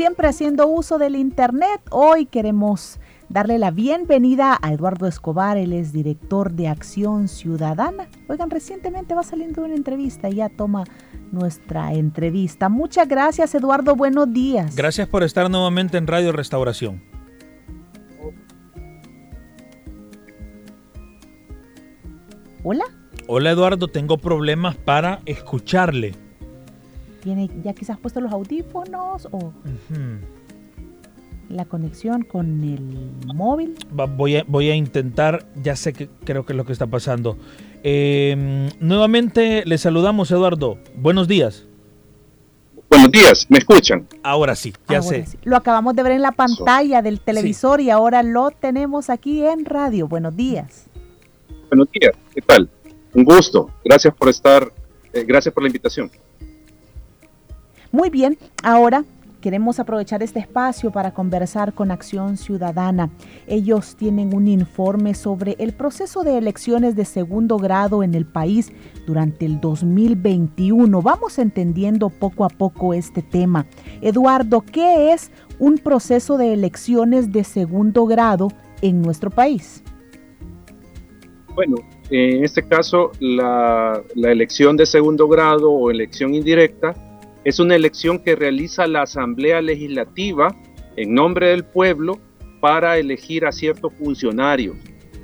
Siempre haciendo uso del Internet, hoy queremos darle la bienvenida a Eduardo Escobar, él es director de Acción Ciudadana. Oigan, recientemente va saliendo una entrevista y ya toma nuestra entrevista. Muchas gracias, Eduardo, buenos días. Gracias por estar nuevamente en Radio Restauración. Hola. Hola, Eduardo, tengo problemas para escucharle. ¿Tiene ya quizás puesto los audífonos o...? la conexión con el móvil. voy, a, voy a intentar, ya sé que creo que es lo que está pasando. Em, nuevamente le saludamos, Eduardo. Buenos días. Buenos días, ¿me escuchan? Ahora sí, ya sé. Lo acabamos de ver en la pantalla del televisor y ahora lo tenemos aquí en radio. Buenos días. Buenos días, ¿qué tal? Un gusto. Gracias por estar, eh, gracias por la invitación. Muy bien, ahora Queremos aprovechar este espacio para conversar con Acción Ciudadana. Ellos tienen un informe sobre el proceso de elecciones de segundo grado en el país durante el 2021. Vamos entendiendo poco a poco este tema. Eduardo, ¿qué es un proceso de elecciones de segundo grado en nuestro país? Bueno, en este caso, la, la elección de segundo grado o elección indirecta es una elección que realiza la Asamblea Legislativa en nombre del pueblo para elegir a ciertos funcionarios.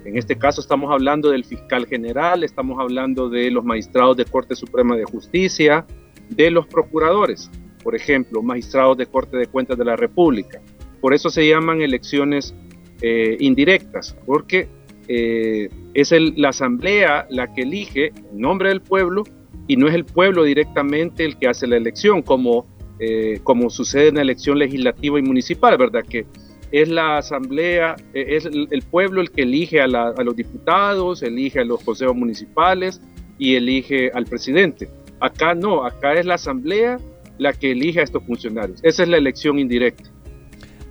En este caso estamos hablando del fiscal general, estamos hablando de los magistrados de Corte Suprema de Justicia, de los procuradores, por ejemplo, magistrados de Corte de Cuentas de la República. Por eso se llaman elecciones eh, indirectas, porque eh, es la asamblea la que elige en nombre del pueblo y no es el pueblo directamente el que hace la elección, como, eh, como sucede en la elección legislativa y municipal, ¿verdad? Que es la asamblea, eh, es el, pueblo el que elige a, los diputados, elige a los consejos municipales y elige al presidente. Acá no, acá es la asamblea la que elige a estos funcionarios. Esa es la elección indirecta.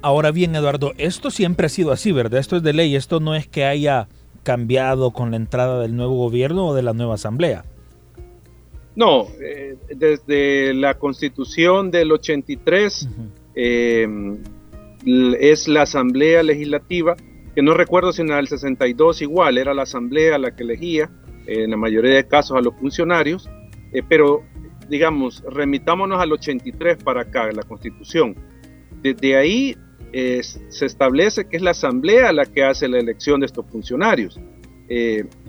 Ahora bien, Eduardo, esto siempre ha sido así, ¿verdad? Esto es de ley, esto no es que haya cambiado con la entrada del nuevo gobierno o de la nueva asamblea. No, eh, desde la constitución del 83 eh, es la asamblea legislativa, que no recuerdo si en el 62 igual, era la asamblea la que elegía, en la mayoría de casos a los funcionarios, eh, pero digamos, remitámonos al 83 para acá, la constitución. Desde ahí se establece que es la asamblea la que hace la elección de estos funcionarios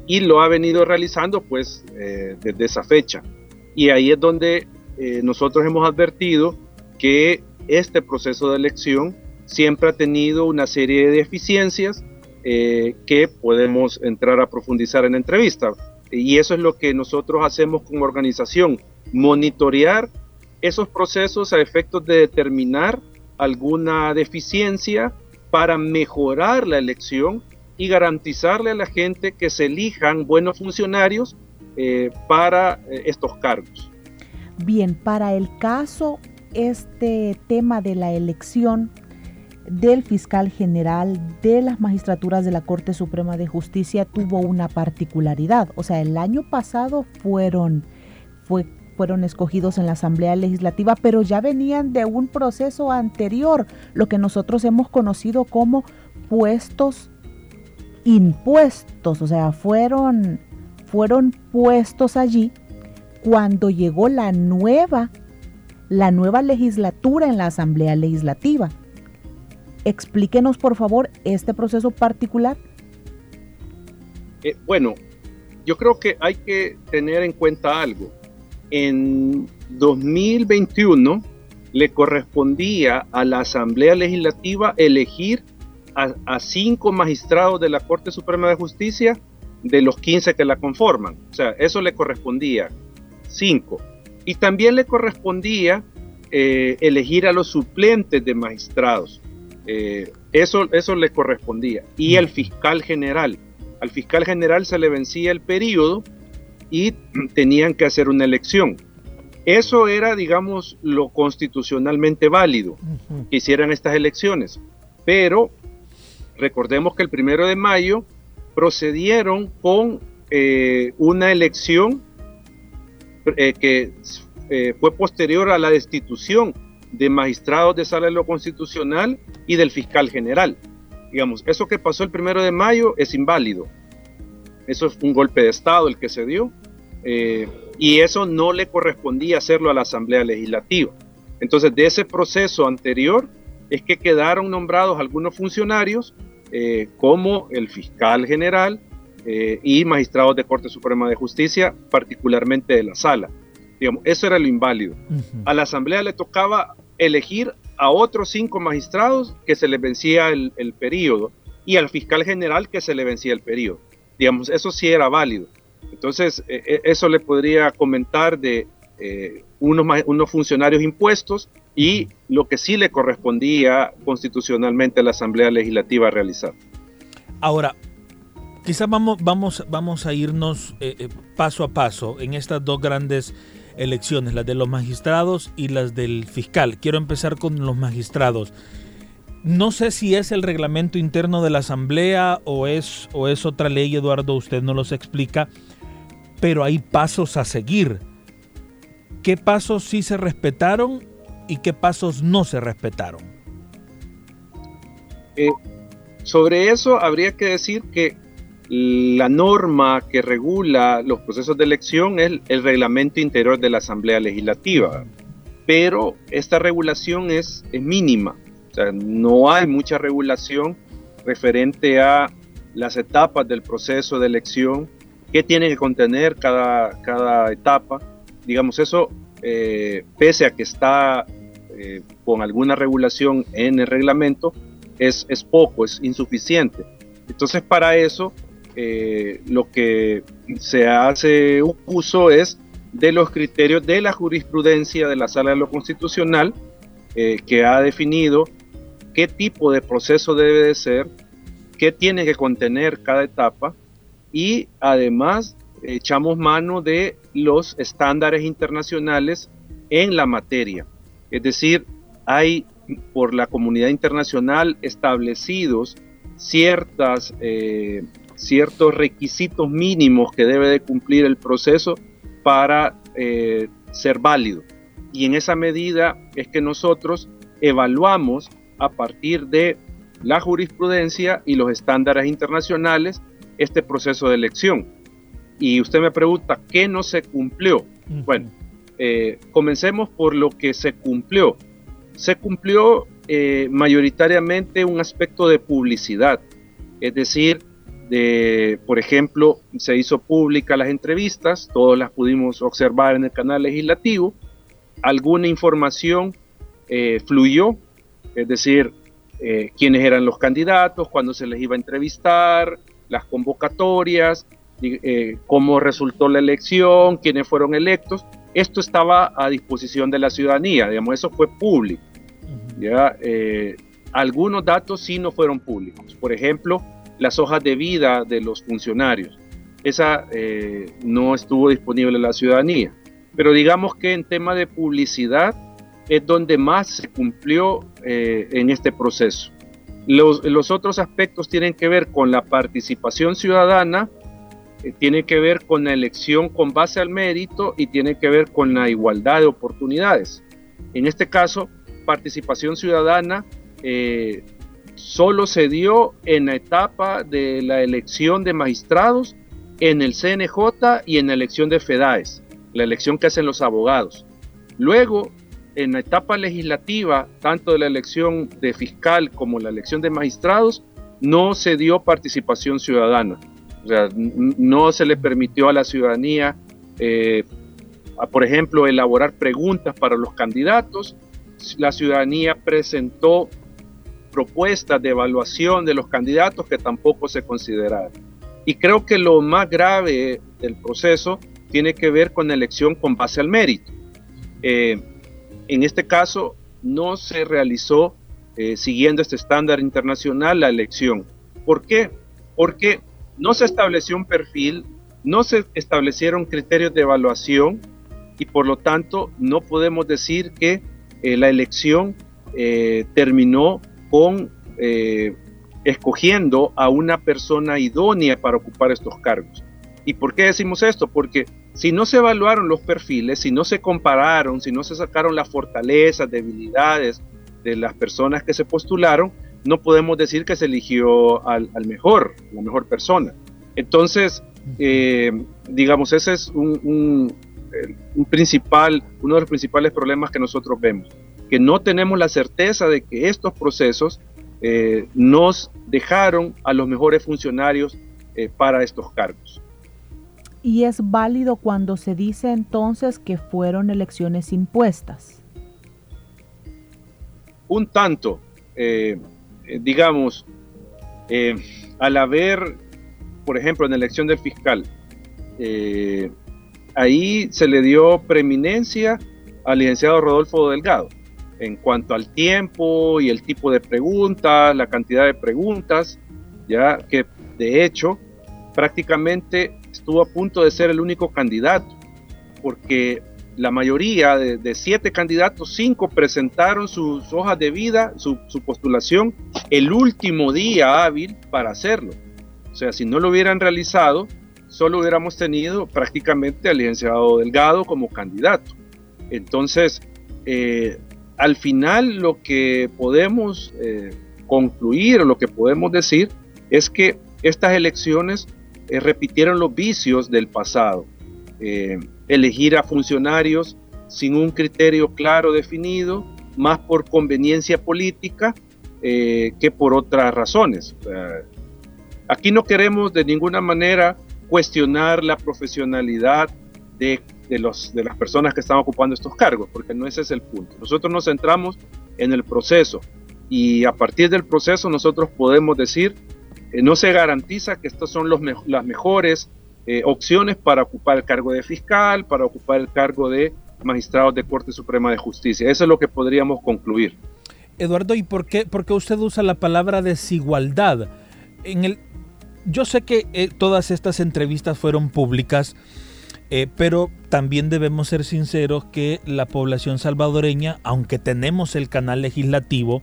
y lo ha venido realizando pues desde esa fecha. Y ahí es donde eh, nosotros hemos advertido que este proceso de elección siempre ha tenido una serie de deficiencias eh, que podemos entrar a profundizar en la entrevista. Y eso es lo que nosotros hacemos como organización, monitorear esos procesos a efectos de determinar alguna deficiencia para mejorar la elección y garantizarle a la gente que se elijan buenos funcionarios eh, para eh, estos cargos. Bien, para el caso, este tema de la elección del fiscal general de las magistraturas de la Corte Suprema de Justicia tuvo una particularidad. O sea, el año pasado fueron, fue, fueron escogidos en la Asamblea Legislativa, pero ya venían de un proceso anterior, lo que nosotros hemos conocido como puestos impuestos, o sea, fueron fueron puestos allí cuando llegó la nueva, la nueva legislatura en la Asamblea Legislativa. Explíquenos, por favor, este proceso particular. Eh, bueno, yo creo que hay que tener en cuenta algo. En 2021 le correspondía a la Asamblea Legislativa elegir a, a cinco magistrados de la Corte Suprema de Justicia de los 15 que la conforman. O sea, eso le correspondía 5. Y también le correspondía eh, elegir a los suplentes de magistrados. Eh, eso, eso le correspondía. Y el fiscal general. Al fiscal general se le vencía el periodo y tenían que hacer una elección. Eso era, digamos, lo constitucionalmente válido, que hicieran estas elecciones. Pero recordemos que el primero de mayo procedieron con eh, una elección eh, que eh, fue posterior a la destitución de magistrados de sala de lo constitucional y del fiscal general. Digamos, eso que pasó el primero de mayo es inválido. Eso es un golpe de Estado el que se dio y eso no le correspondía hacerlo a la Asamblea Legislativa. Entonces, de ese proceso anterior es que quedaron nombrados algunos funcionarios eh, como el fiscal general eh, y magistrados de Corte Suprema de Justicia, particularmente de la sala. Digamos, eso era lo inválido. A la Asamblea le tocaba elegir a otros cinco magistrados que se les vencía el, el periodo y al fiscal general que se le vencía el periodo. Digamos, eso sí era válido. Entonces, eh, eh, eso le podría comentar de eh, unos, unos funcionarios impuestos y lo que sí le correspondía constitucionalmente a la Asamblea Legislativa realizar. Ahora, quizás vamos, vamos, vamos a irnos paso a paso en estas dos grandes elecciones, las de los magistrados y las del fiscal. Quiero empezar con los magistrados. No sé si es el reglamento interno de la Asamblea o es, o es otra ley, Eduardo, usted no los explica, pero hay pasos a seguir. ¿Qué pasos sí se respetaron y qué pasos no se respetaron? Eh, sobre eso habría que decir que la norma que regula los procesos de elección es el, reglamento interior de la Asamblea Legislativa, pero esta regulación es, es mínima, o sea, no hay mucha regulación referente a las etapas del proceso de elección qué tiene que contener cada, cada etapa. Digamos, eso, eh, pese a que está eh, con alguna regulación en el reglamento, es, es, poco, es insuficiente. Entonces, para eso, eh, lo que se hace uso es de los criterios de la jurisprudencia de la Sala de lo Constitucional, que ha definido qué tipo de proceso debe de ser, qué tiene que contener cada etapa, y además echamos mano de los estándares internacionales en la materia. Es decir, hay por la comunidad internacional establecidos ciertas, eh, ciertos requisitos mínimos que debe de cumplir el proceso para eh, ser válido. Y en esa medida es que nosotros evaluamos a partir de la jurisprudencia y los estándares internacionales este proceso de elección. Y usted me pregunta, ¿qué no se cumplió? Bueno, eh, comencemos por lo que se cumplió. Se cumplió eh, mayoritariamente un aspecto de publicidad, es decir, de, por ejemplo, se hizo pública las entrevistas, todas las pudimos observar en el canal legislativo, alguna información eh, fluyó, es decir, quiénes eran los candidatos, cuándo se les iba a entrevistar, las convocatorias, eh, cómo resultó la elección, quiénes fueron electos. Esto estaba a disposición de la ciudadanía, digamos, eso fue público. ¿ya? Eh, algunos datos sí no fueron públicos. Por ejemplo, las hojas de vida de los funcionarios. Esa eh, no estuvo disponible a la ciudadanía. Pero digamos que en tema de publicidad es donde más se cumplió en este proceso. Los, otros aspectos tienen que ver con la participación ciudadana, tiene que ver con la elección con base al mérito y tiene que ver con la igualdad de oportunidades. En este caso, participación ciudadana eh, solo se dio en la etapa de la elección de magistrados, en el CNJ y en la elección de FEDAES, la elección que hacen los abogados. Luego, en la etapa legislativa, tanto de la elección de fiscal como la elección de magistrados, no se dio participación ciudadana. O sea, no se le permitió a la ciudadanía, eh, por ejemplo, elaborar preguntas para los candidatos. La ciudadanía presentó propuestas de evaluación de los candidatos que tampoco se consideraron. Y creo que lo más grave del proceso tiene que ver con la elección con base al mérito. Eh, en este caso no se realizó eh, siguiendo este estándar internacional la elección. ¿Por qué? Porque no se estableció un perfil, no se establecieron criterios de evaluación y por lo tanto no podemos decir que eh, la elección eh, terminó con escogiendo a una persona idónea para ocupar estos cargos. ¿Y por qué decimos esto? Porque si no se evaluaron los perfiles, si no se compararon, si no se sacaron las fortalezas, debilidades de las personas que se postularon, no podemos decir que se eligió al, mejor, la mejor persona. Entonces, eh, digamos, ese es un, principal, uno de los principales problemas que nosotros vemos, que no tenemos la certeza de que estos procesos eh, nos dejaron a los mejores funcionarios eh, para estos cargos. ¿Y es válido cuando se dice entonces que fueron elecciones impuestas? Un tanto, eh, digamos, al haber, por ejemplo, en la elección del fiscal, ahí se le dio preeminencia al licenciado Rodolfo Delgado. En cuanto al tiempo y el tipo de preguntas, la cantidad de preguntas, ya que de hecho prácticamente estuvo a punto de ser el único candidato, porque la mayoría de, siete candidatos, cinco presentaron sus hojas de vida, su, postulación, el último día hábil para hacerlo. O sea, si no lo hubieran realizado, solo hubiéramos tenido prácticamente al licenciado Delgado como candidato. Entonces, eh, al final lo que podemos eh, concluir lo que podemos decir es que estas elecciones eh, repitieron los vicios del pasado. Eh, elegir a funcionarios sin un criterio claro definido, más por conveniencia política que por otras razones. aquí no queremos de ninguna manera cuestionar la profesionalidad de de, los, de las personas que están ocupando estos cargos, porque no ese es el punto. Nosotros nos centramos en el proceso y a partir del proceso nosotros podemos decir, eh, no se garantiza que estas son los las mejores eh, opciones para ocupar el cargo de fiscal, para ocupar el cargo de magistrados de Corte Suprema de Justicia. Eso es lo que podríamos concluir. Eduardo, ¿y por qué, por qué usted usa la palabra desigualdad? En el, yo sé que eh, todas estas entrevistas fueron públicas eh, pero también debemos ser sinceros que la población salvadoreña, aunque tenemos el canal legislativo,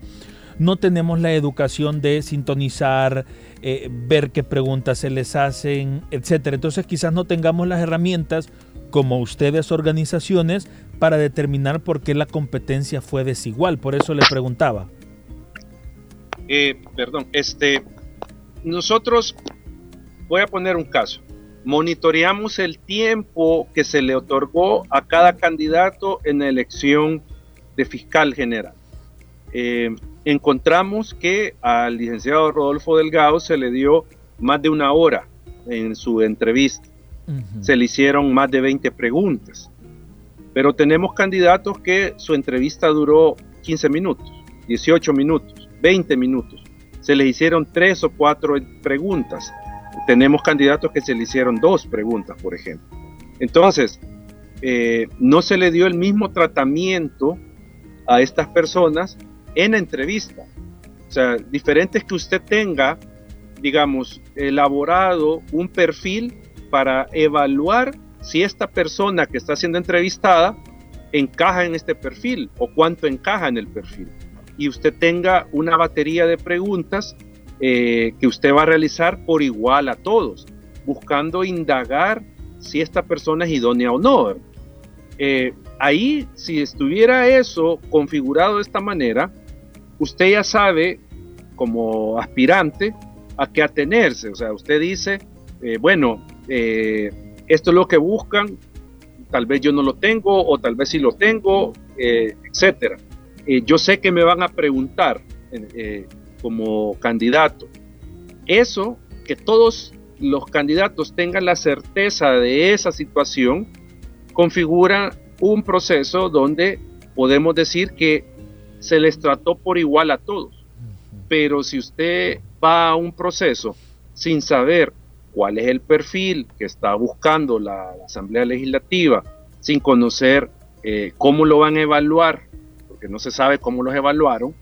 no tenemos la educación de sintonizar, eh, ver qué preguntas se les hacen, etc. Entonces quizás no tengamos las herramientas como ustedes organizaciones para determinar por qué la competencia fue desigual. Por eso le preguntaba. Eh, perdón, este, nosotros, voy a poner un caso monitoreamos el tiempo que se le otorgó a cada candidato en la elección de fiscal general. Eh, encontramos que al licenciado Rodolfo Delgado se le dio más de una hora en su entrevista. Se le hicieron más de 20 preguntas. Pero tenemos candidatos que su entrevista duró 15 minutos, 18 minutos, 20 minutos. Se les hicieron tres o cuatro preguntas tenemos candidatos que se le hicieron dos preguntas, por ejemplo. Entonces, eh, no se le dio el mismo tratamiento a estas personas en entrevista. O sea, diferente es que usted tenga, digamos, elaborado un perfil para evaluar si esta persona que está siendo entrevistada encaja en este perfil o cuánto encaja en el perfil. Y usted tenga una batería de preguntas eh, que usted va a realizar por igual a todos, buscando indagar si esta persona es idónea o no. Eh, ahí, si estuviera eso configurado de esta manera, usted ya sabe, como aspirante, a qué atenerse. O sea, usted dice, eh, bueno, esto es lo que buscan, tal vez yo no lo tengo o tal vez sí lo tengo, etcétera. yo sé que me van a preguntar como candidato. Eso, que todos los candidatos tengan la certeza de esa situación, configura un proceso donde podemos decir que se les trató por igual a todos. Pero si usted va a un proceso sin saber cuál es el perfil que está buscando la, Asamblea Legislativa, sin conocer eh, cómo lo van a evaluar porque no se sabe cómo los evaluaron,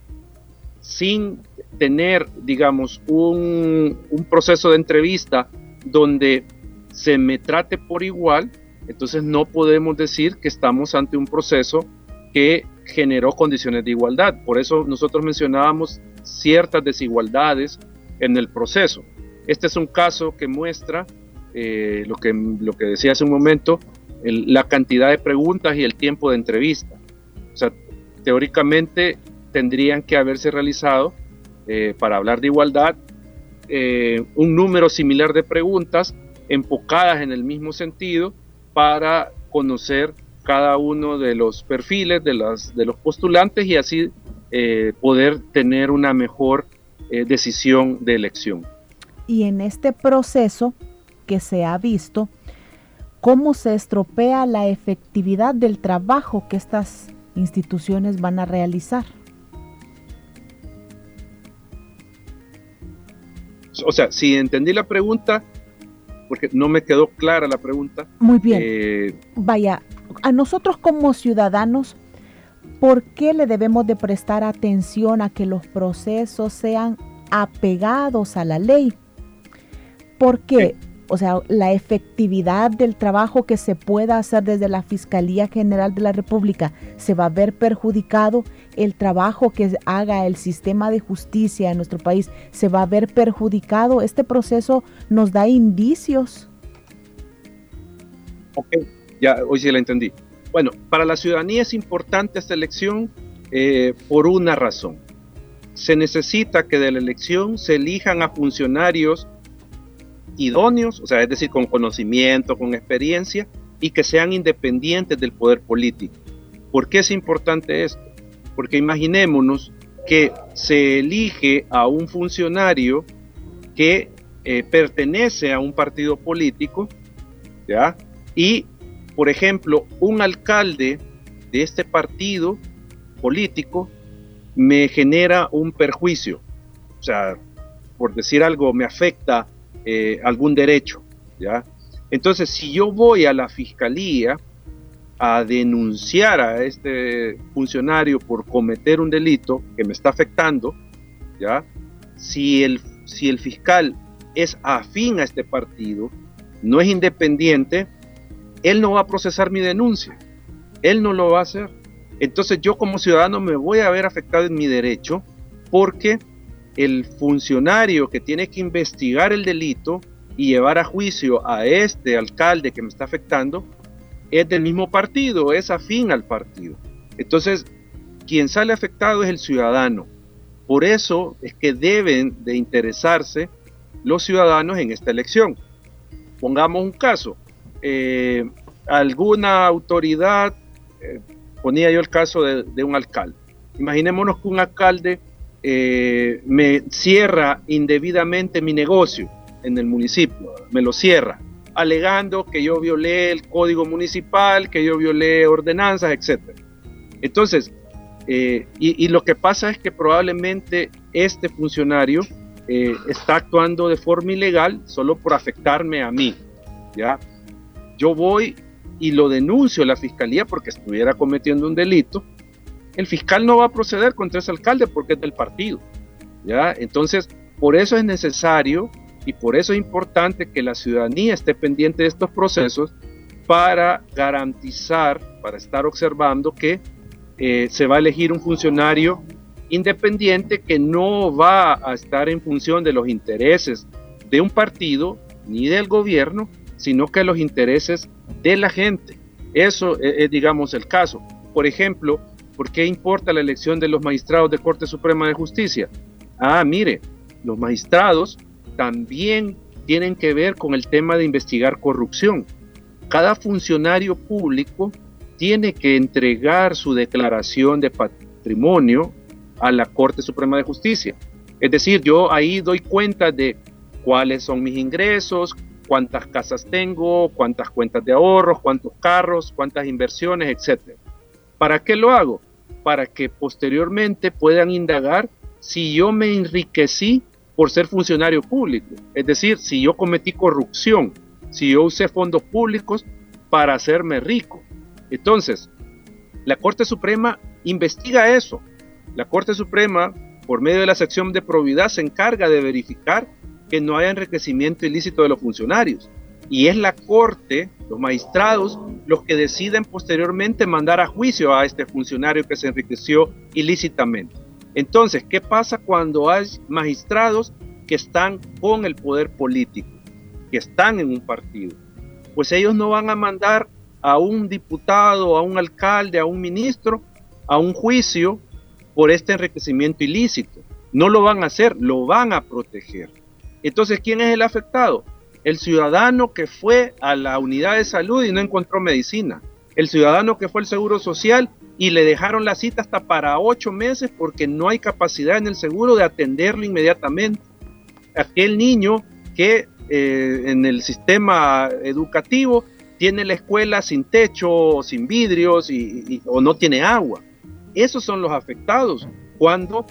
sin tener, digamos, un, un proceso de entrevista donde se me trate por igual, entonces no podemos decir que estamos ante un proceso que generó condiciones de igualdad. Por eso nosotros mencionábamos ciertas desigualdades en el proceso. Este es un caso que muestra eh, lo, que, lo que decía hace un momento, la cantidad de preguntas y el tiempo de entrevista. O sea, teóricamente tendrían que haberse realizado, eh, para hablar de igualdad, eh, un número similar de preguntas enfocadas en el mismo sentido para conocer cada uno de los perfiles de, las, de los postulantes y así eh, poder tener una mejor eh, decisión de elección. Y en este proceso que se ha visto, ¿cómo se estropea la efectividad del trabajo que estas instituciones van a realizar? O sea, si entendí la pregunta, porque no me quedó clara la pregunta. Muy bien. Eh, Vaya, a nosotros como ciudadanos, ¿por qué le debemos de prestar atención a que los procesos sean apegados a la ley? ¿Por qué? O sea, la efectividad del trabajo que se pueda hacer desde la Fiscalía General de la República se va a ver perjudicado. El trabajo que haga el sistema de justicia en nuestro país se va a ver perjudicado. Este proceso nos da indicios. Ok, ya hoy sí la entendí. Bueno, para la ciudadanía es importante esta elección eh, por una razón. Se necesita que de la elección se elijan a funcionarios idóneos, o sea, es decir, con conocimiento, con experiencia, y que sean independientes del poder político. ¿Por qué es importante esto? Porque imaginémonos que se elige a un funcionario que eh, pertenece a un partido político, ¿ya? Y, por ejemplo, un alcalde de este partido político me genera un perjuicio. O sea, por decir algo, me afecta eh, algún derecho. ¿ya? Entonces, si yo voy a la fiscalía a denunciar a este funcionario por cometer un delito que me está afectando, ¿ya? Si el, si el fiscal es afín a este partido, no es independiente, él no va a procesar mi denuncia, él no lo va a hacer. Entonces yo como ciudadano me voy a ver afectado en mi derecho porque el funcionario que tiene que investigar el delito y llevar a juicio a este alcalde que me está afectando es del mismo partido, es afín al partido. Entonces, quien sale afectado es el ciudadano. Por eso es que deben de interesarse los ciudadanos en esta elección. Pongamos un caso. Eh, alguna autoridad, eh, ponía yo el caso de, de un alcalde. Imaginémonos que un alcalde eh, me cierra indebidamente mi negocio en el municipio, me lo cierra, alegando que yo violé el código municipal, que yo violé ordenanzas, etc. Entonces, eh, y, lo que pasa es que probablemente este funcionario eh, está actuando de forma ilegal solo por afectarme a mí, ¿ya? Yo voy y lo denuncio a la fiscalía porque estuviera cometiendo un delito el fiscal no va a proceder contra ese alcalde porque es del partido. ¿ya? Entonces, por eso es necesario y por eso es importante que la ciudadanía esté pendiente de estos procesos para garantizar, para estar observando que eh, se va a elegir un funcionario independiente que no va a estar en función de los intereses de un partido ni del gobierno, sino que los intereses de la gente. Eso es, digamos, el caso. Por ejemplo, ¿Por qué importa la elección de los magistrados de Corte Suprema de Justicia? Ah, mire, los magistrados también tienen que ver con el tema de investigar corrupción. Cada funcionario público tiene que entregar su declaración de patrimonio a la Corte Suprema de Justicia. Es decir, yo ahí doy cuenta de cuáles son mis ingresos, cuántas casas tengo, cuántas cuentas de ahorros, cuántos carros, cuántas inversiones, etc. ¿Para qué lo hago? Para que posteriormente puedan indagar si yo me enriquecí por ser funcionario público. Es decir, si yo cometí corrupción, si yo usé fondos públicos para hacerme rico. Entonces, la Corte Suprema investiga eso. La Corte Suprema, por medio de la sección de probidad, se encarga de verificar que no haya enriquecimiento ilícito de los funcionarios. Y es la Corte, los magistrados, los que deciden posteriormente mandar a juicio a este funcionario que se enriqueció ilícitamente. Entonces, ¿qué pasa cuando hay magistrados que están con el poder político, que están en un partido? Pues ellos no van a mandar a un diputado, a un alcalde, a un ministro, a un juicio por este enriquecimiento ilícito. No lo van a hacer, lo van a proteger. Entonces, ¿quién es el afectado? El ciudadano que fue a la unidad de salud y no encontró medicina. El ciudadano que fue al Seguro Social y le dejaron la cita hasta para ocho meses porque no hay capacidad en el seguro de atenderlo inmediatamente. Aquel niño que eh, en el sistema educativo tiene la escuela sin techo, sin vidrios y, o no tiene agua. Esos son los afectados cuando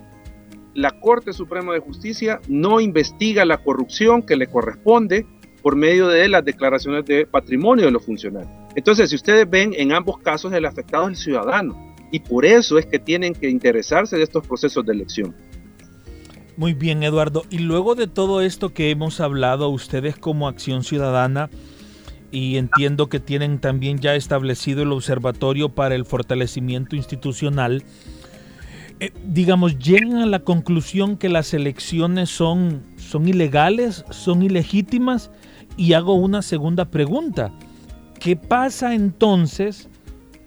la Corte Suprema de Justicia no investiga la corrupción que le corresponde por medio de las declaraciones de patrimonio de los funcionarios. Entonces, si ustedes ven, en ambos casos el afectado es el ciudadano y por eso es que tienen que interesarse de estos procesos de elección. Muy bien, Eduardo. Y luego de todo esto que hemos hablado, ustedes como Acción Ciudadana, y entiendo que tienen también ya establecido el Observatorio para el Fortalecimiento Institucional. Eh, digamos, llegan a la conclusión que las elecciones son, son ilegales, son ilegítimas y hago una segunda pregunta. ¿Qué pasa entonces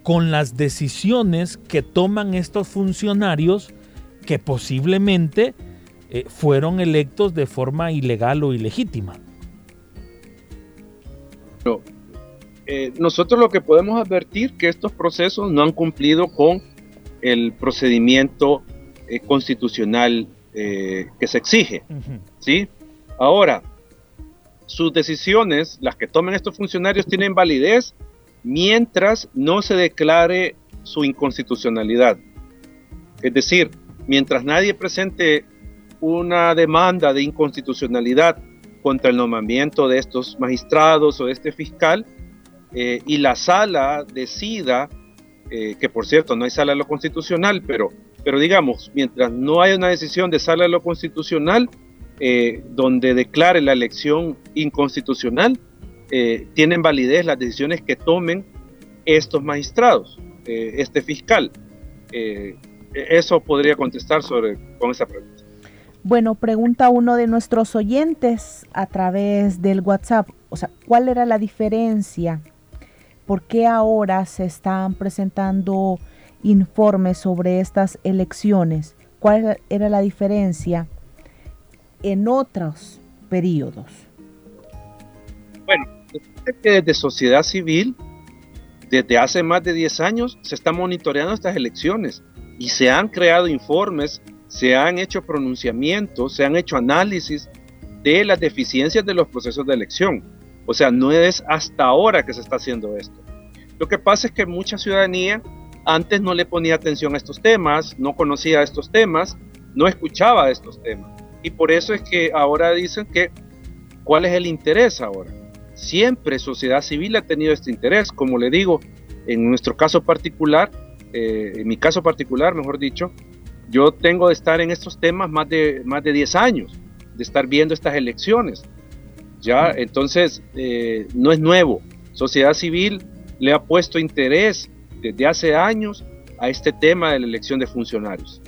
con las decisiones que toman estos funcionarios que posiblemente eh, fueron electos de forma ilegal o ilegítima? Eh, nosotros lo que podemos advertir que estos procesos no han cumplido con el procedimiento eh, constitucional eh, que se exige. ¿sí? Ahora, sus decisiones, las que tomen estos funcionarios, tienen validez mientras no se declare su inconstitucionalidad. Es decir, mientras nadie presente una demanda de inconstitucionalidad contra el nombramiento de estos magistrados o de este fiscal eh, y la sala decida, eh, que por cierto no hay sala de lo constitucional, pero, pero digamos, mientras no haya una decisión de sala de lo constitucional eh, donde declare la elección inconstitucional, tienen validez las decisiones que tomen estos magistrados, este fiscal. eso podría contestar sobre, con esa pregunta. Bueno, pregunta uno de nuestros oyentes a través del WhatsApp, o sea, ¿cuál era la diferencia? ¿Por qué ahora se están presentando informes sobre estas elecciones? ¿Cuál era la diferencia en otros periodos? Bueno, desde sociedad civil, desde hace más de 10 años, se están monitoreando estas elecciones y se han creado informes se han hecho pronunciamientos, se han hecho análisis de las deficiencias de los procesos de elección. O sea, no es hasta ahora que se está haciendo esto. Lo que pasa es que mucha ciudadanía antes no le ponía atención a estos temas, no conocía estos temas, no escuchaba estos temas. Y por eso es que ahora dicen que, ¿cuál es el interés ahora? Siempre sociedad civil ha tenido este interés, como le digo, en nuestro caso particular, eh, en mi caso particular, mejor dicho, yo tengo de estar en estos temas más de, más de 10 años, de estar viendo estas elecciones. Ya, entonces, eh, no es nuevo. Sociedad civil le ha puesto interés desde hace años a este tema de la elección de funcionarios.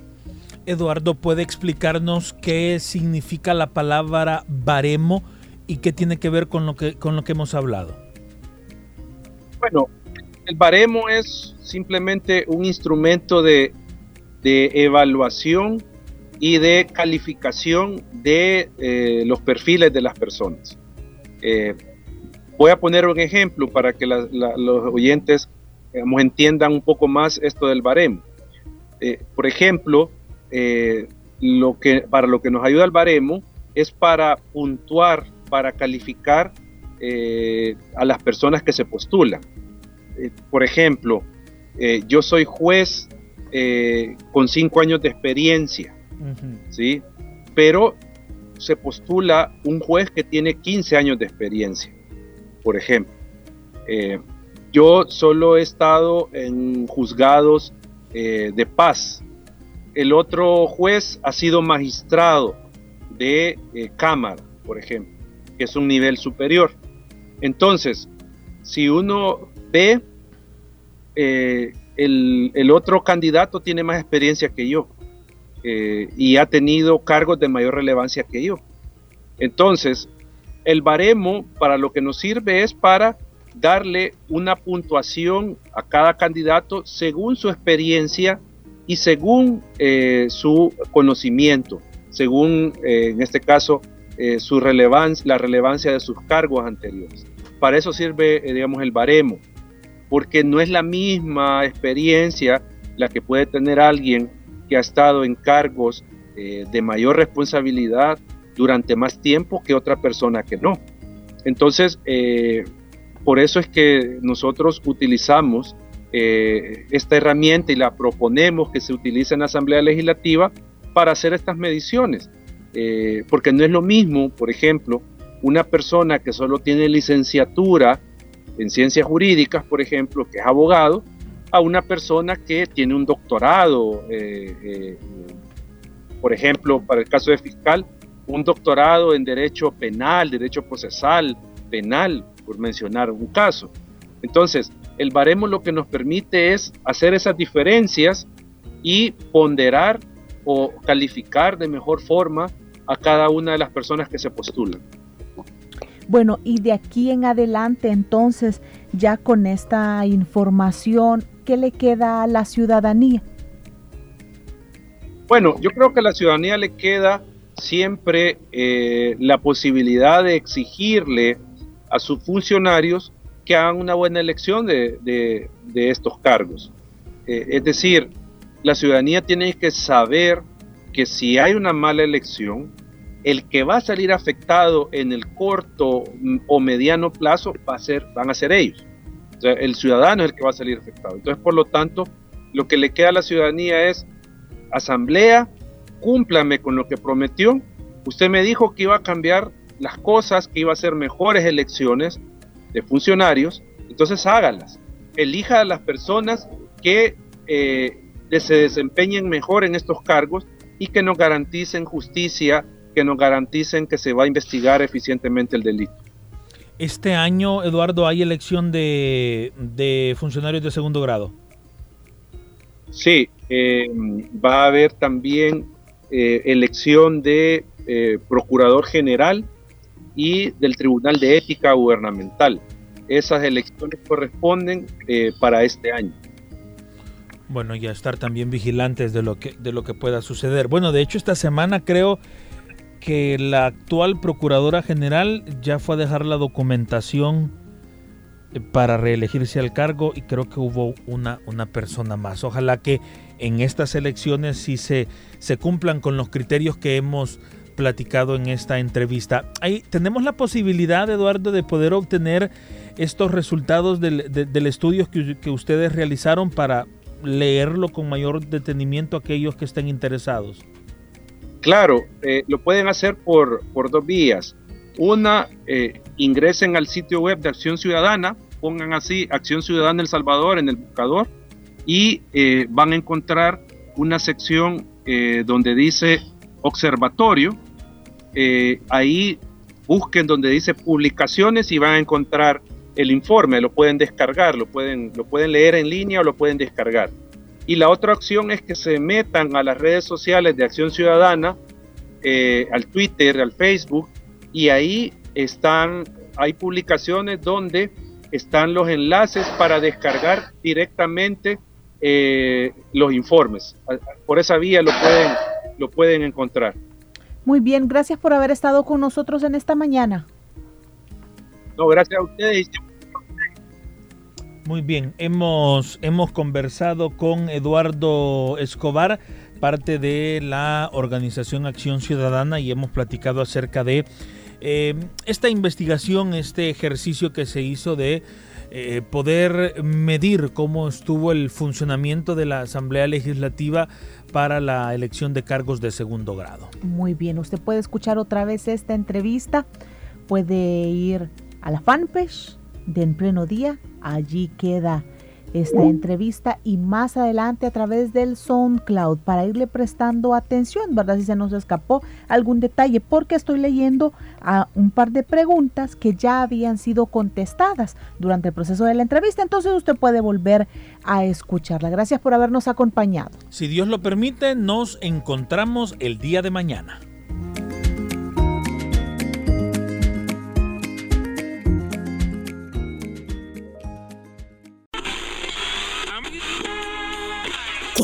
Eduardo, ¿puede explicarnos qué significa la palabra baremo y qué tiene que ver con lo que, con lo que hemos hablado? Bueno, el baremo es simplemente un instrumento de de evaluación y de calificación de eh, los perfiles de las personas. Eh, voy a poner un ejemplo para que los oyentes entiendan un poco más esto del baremo. Eh, por ejemplo, lo que, para lo que nos ayuda el baremo es para puntuar, para calificar a las personas que se postulan. por ejemplo, yo soy juez eh, con cinco años de experiencia, ¿sí? Pero se postula un juez que tiene 15 años de experiencia, por ejemplo. Eh, yo solo he estado en juzgados eh, de paz. El otro juez ha sido magistrado de eh, Cámara, por ejemplo, que es un nivel superior. Entonces, si uno ve, eh, el, otro candidato tiene más experiencia que yo y ha tenido cargos de mayor relevancia que yo. Entonces, el baremo para lo que nos sirve es para darle una puntuación a cada candidato según su experiencia y según eh, su conocimiento, según eh, en este caso eh, su relevancia, la relevancia de sus cargos anteriores. Para eso sirve, digamos, el baremo, porque no es la misma experiencia la que puede tener alguien que ha estado en cargos de mayor responsabilidad durante más tiempo que otra persona que no. Entonces, por eso es que nosotros utilizamos eh, esta herramienta y la proponemos que se utilice en la Asamblea Legislativa para hacer estas mediciones. Eh, porque no es lo mismo, por ejemplo, una persona que solo tiene licenciatura en ciencias jurídicas, por ejemplo, que es abogado, a una persona que tiene un doctorado, eh, por ejemplo, para el caso de fiscal, un doctorado en derecho penal, derecho procesal, penal, por mencionar un caso. Entonces, el baremo lo que nos permite es hacer esas diferencias y ponderar o calificar de mejor forma a cada una de las personas que se postulan. Bueno, y de aquí en adelante, entonces, ya con esta información, ¿qué le queda a la ciudadanía? Bueno, yo creo que a la ciudadanía le queda siempre eh, la posibilidad de exigirle a sus funcionarios que hagan una buena elección de, estos cargos. Eh, es decir, la ciudadanía tiene que saber que si hay una mala elección, el que va a salir afectado en el corto o mediano plazo va a ser, van a ser ellos. El ciudadano es el que va a salir afectado. Entonces, por lo tanto, lo que le queda a la ciudadanía es asamblea, cúmplame con lo que prometió. Usted me dijo que iba a cambiar las cosas, que iba a ser mejores elecciones de funcionarios, entonces hágalas. Elija a las personas que eh, se desempeñen mejor en estos cargos y que nos garanticen justicia, que nos garanticen que se va a investigar eficientemente el delito. Este año, Eduardo, ¿hay elección de, funcionarios de segundo grado? Sí, eh, va a haber también eh, elección de procurador general y del Tribunal de Ética Gubernamental. Esas elecciones corresponden eh, para este año. Bueno, ya estar también vigilantes de lo que de lo que pueda suceder. Bueno, de hecho esta semana creo que la actual procuradora general ya fue a dejar la documentación eh, para reelegirse al cargo y creo que hubo una, una persona más. Ojalá que en estas elecciones sí se, se cumplan con los criterios que hemos platicado en esta entrevista. Ahí tenemos la posibilidad, Eduardo, de poder obtener estos resultados del, estudio que, ustedes realizaron para leerlo con mayor detenimiento aquellos que estén interesados. Claro, eh, lo pueden hacer por, por dos vías. Una, eh, ingresen al sitio web de Acción Ciudadana, pongan así Acción Ciudadana El Salvador en el buscador y eh, van a encontrar una sección donde dice observatorio ahí busquen donde dice publicaciones y van a encontrar el informe, lo pueden descargar, lo pueden, lo pueden leer en línea o lo pueden descargar. Y la otra opción es que se metan a las redes sociales de Acción Ciudadana, eh, al Twitter, al Facebook, y ahí están, hay publicaciones donde están los enlaces para descargar directamente eh, los informes. Por esa vía lo pueden, lo pueden encontrar. Muy bien, gracias por haber estado con nosotros en esta mañana. No, gracias a ustedes. Muy bien, hemos, hemos conversado con Eduardo Escobar, parte de la organización Acción Ciudadana, y hemos platicado acerca de eh, esta investigación, este ejercicio que se hizo de eh, poder medir cómo estuvo el funcionamiento de la Asamblea Legislativa para la elección de cargos de segundo grado. Muy bien, usted puede escuchar otra vez esta entrevista, puede ir a la fanpage de En Pleno Día, allí queda esta entrevista y más adelante a través del SoundCloud para irle prestando atención, ¿verdad? Si se nos escapó algún detalle, porque estoy leyendo a un par de preguntas que ya habían sido contestadas durante el proceso de la entrevista, entonces usted puede volver a escucharla. Gracias por habernos acompañado. Si Dios lo permite, nos encontramos el día de mañana.